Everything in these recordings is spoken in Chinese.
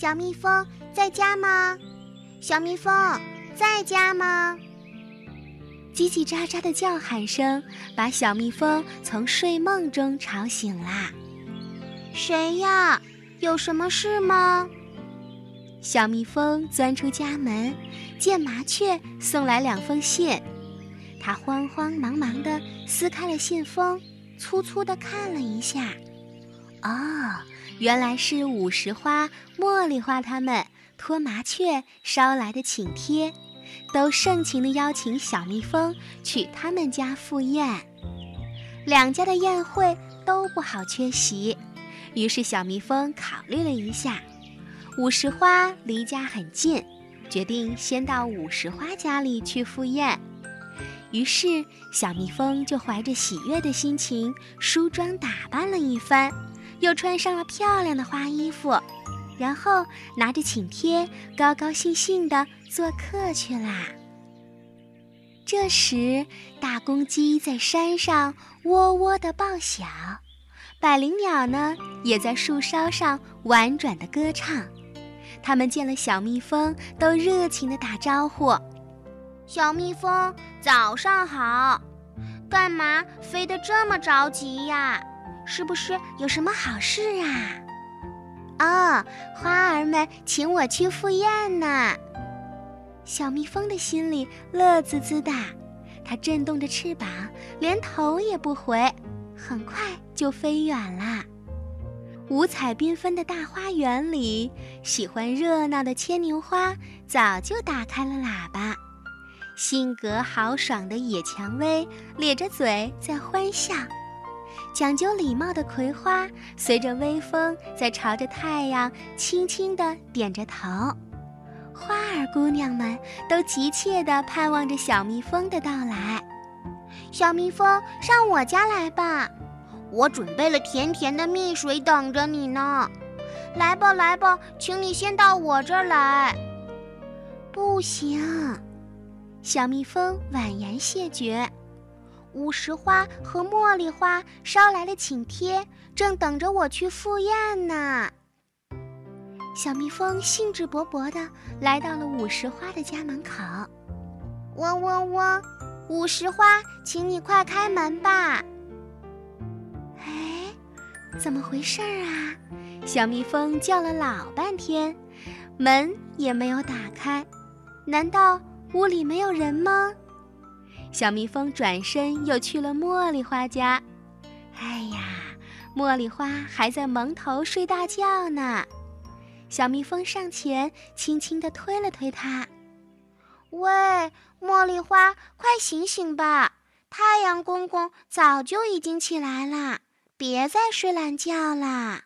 小蜜蜂在家吗？小蜜蜂在家吗？叽叽喳喳的叫喊声把小蜜蜂从睡梦中吵醒啦。谁呀？有什么事吗？小蜜蜂钻出家门，见麻雀送来两封信，它慌慌忙忙地撕开了信封，粗粗地看了一下。哦，原来是五十花、茉莉花他们托麻雀捎来的请帖，都盛情地邀请小蜜蜂去他们家赴宴。两家的宴会都不好缺席，于是小蜜蜂考虑了一下，五十花离家很近，决定先到五十花家里去赴宴。于是小蜜蜂就怀着喜悦的心情梳妆打扮了一番。又穿上了漂亮的花衣服，然后拿着请帖，高高兴兴地做客去啦。这时，大公鸡在山上喔喔地报晓，百灵鸟呢也在树梢上婉转地歌唱。它们见了小蜜蜂，都热情地打招呼：“小蜜蜂，早上好！干嘛飞得这么着急呀？”是不是有什么好事啊？哦，花儿们请我去赴宴呢。小蜜蜂的心里乐滋滋的，它震动着翅膀，连头也不回，很快就飞远了。五彩缤纷的大花园里，喜欢热闹的牵牛花早就打开了喇叭，性格豪爽的野蔷薇咧着嘴在欢笑。讲究礼貌的葵花，随着微风在朝着太阳轻轻地点着头。花儿姑娘们都急切地盼望着小蜜蜂的到来。小蜜蜂，上我家来吧，我准备了甜甜的蜜水等着你呢。来吧，来吧，请你先到我这儿来。不行，小蜜蜂婉言谢绝。五十花和茉莉花捎来了请帖，正等着我去赴宴呢。小蜜蜂兴致勃勃地来到了五十花的家门口。嗡嗡嗡，五十花，请你快开门吧。哎，怎么回事啊？小蜜蜂叫了老半天，门也没有打开。难道屋里没有人吗？小蜜蜂转身又去了茉莉花家，哎呀，茉莉花还在蒙头睡大觉呢。小蜜蜂上前，轻轻地推了推它：“喂，茉莉花，快醒醒吧！太阳公公早就已经起来了，别再睡懒觉啦。”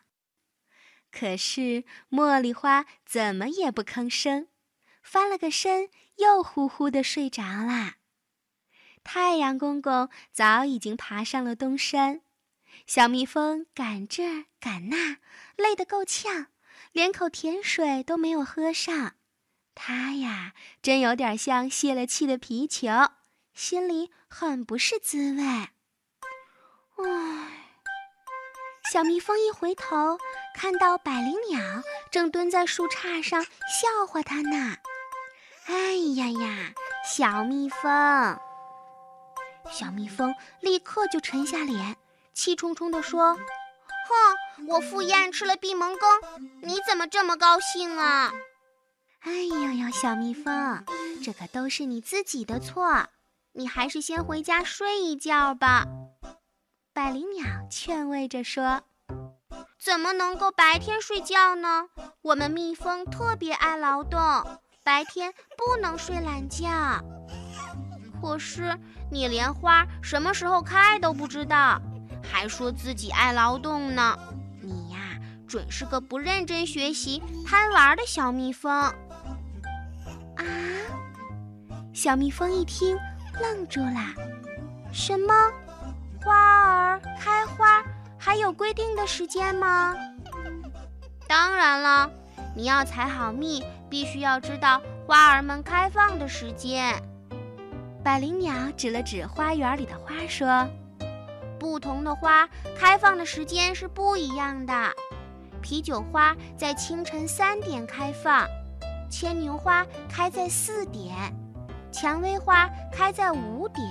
可是茉莉花怎么也不吭声，翻了个身，又呼呼地睡着了。太阳公公早已经爬上了东山，小蜜蜂赶这赶那，累得够呛，连口甜水都没有喝上。它呀，真有点像泄了气的皮球，心里很不是滋味。唉，小蜜蜂一回头，看到百灵鸟正蹲在树杈上笑话它呢。哎呀呀，小蜜蜂！小蜜蜂立刻就沉下脸，气冲冲地说：“哼，我赴宴吃了闭门羹，你怎么这么高兴啊？”哎呦呦，小蜜蜂，这可都是你自己的错，你还是先回家睡一觉吧。”百灵鸟劝慰着说：“怎么能够白天睡觉呢？我们蜜蜂特别爱劳动，白天不能睡懒觉。”可是你连花什么时候开都不知道，还说自己爱劳动呢？你呀，准是个不认真学习、贪玩的小蜜蜂。啊！小蜜蜂一听，愣住了。什么？花儿开花还有规定的时间吗？当然了，你要采好蜜，必须要知道花儿们开放的时间。百灵鸟指了指花园里的花，说：“不同的花开放的时间是不一样的。啤酒花在清晨三点开放，牵牛花开在四点，蔷薇花开在五点，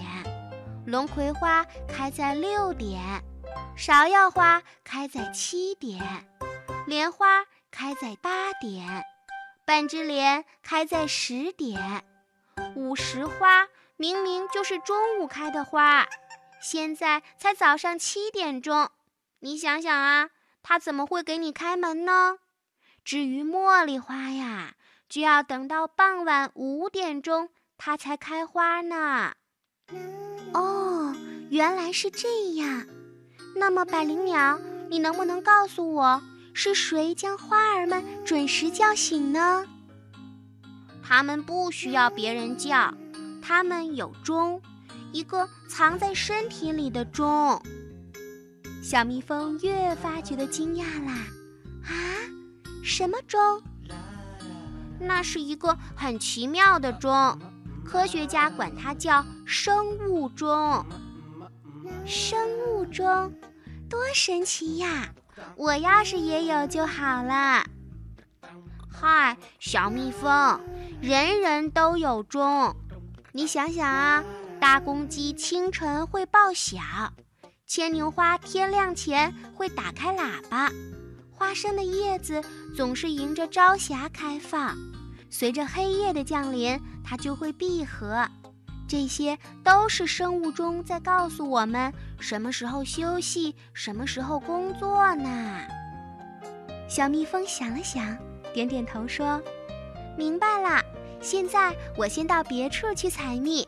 龙葵花开在六点，芍药花开在七点，莲花开在八点，半枝莲开在十点。午时花明明就是中午开的花，现在才早上七点钟，你想想啊。他怎么会给你开门呢？至于茉莉花呀，就要等到傍晚五点钟，它才开花呢。哦，原来是这样。那么百灵鸟，你能不能告诉我，是谁将花儿们准时叫醒呢？它们不需要别人叫，它们有钟，一个藏在身体里的钟。小蜜蜂越发觉得惊讶啦！啊，什么钟？那是一个很奇妙的钟，科学家管它叫生物钟。生物钟，多神奇呀！我要是也有就好了。嗨，小蜜蜂，人人都有钟。你想想啊，大公鸡清晨会报晓。牵牛花天亮前会打开喇叭，花生的叶子总是迎着朝霞开放，随着黑夜的降临，它就会闭合。这些都是生物钟在告诉我们什么时候休息，什么时候工作呢？小蜜蜂想了想，点点头说：“明白了。现在我先到别处去采蜜，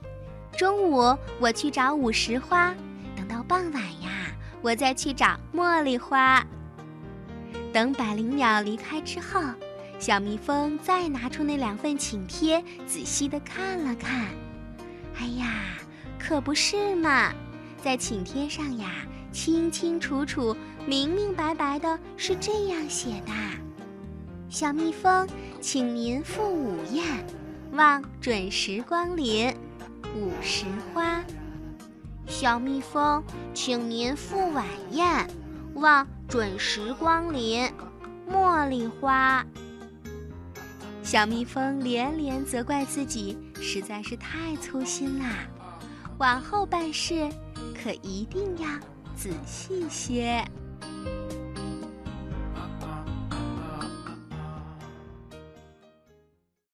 中午我去找午时花。”等到傍晚呀，我再去找茉莉花。等百灵鸟离开之后，小蜜蜂再拿出那两份请帖，仔细的看了看。哎呀，可不是嘛，在请帖上呀，清清楚楚、明明白白的是这样写的：小蜜蜂，请您赴午宴，望准时光临。午时花。小蜜蜂，请您赴晚宴，望准时光临。茉莉花。小蜜蜂连连责怪自己实在是太粗心啦，往后办事可一定要仔细些。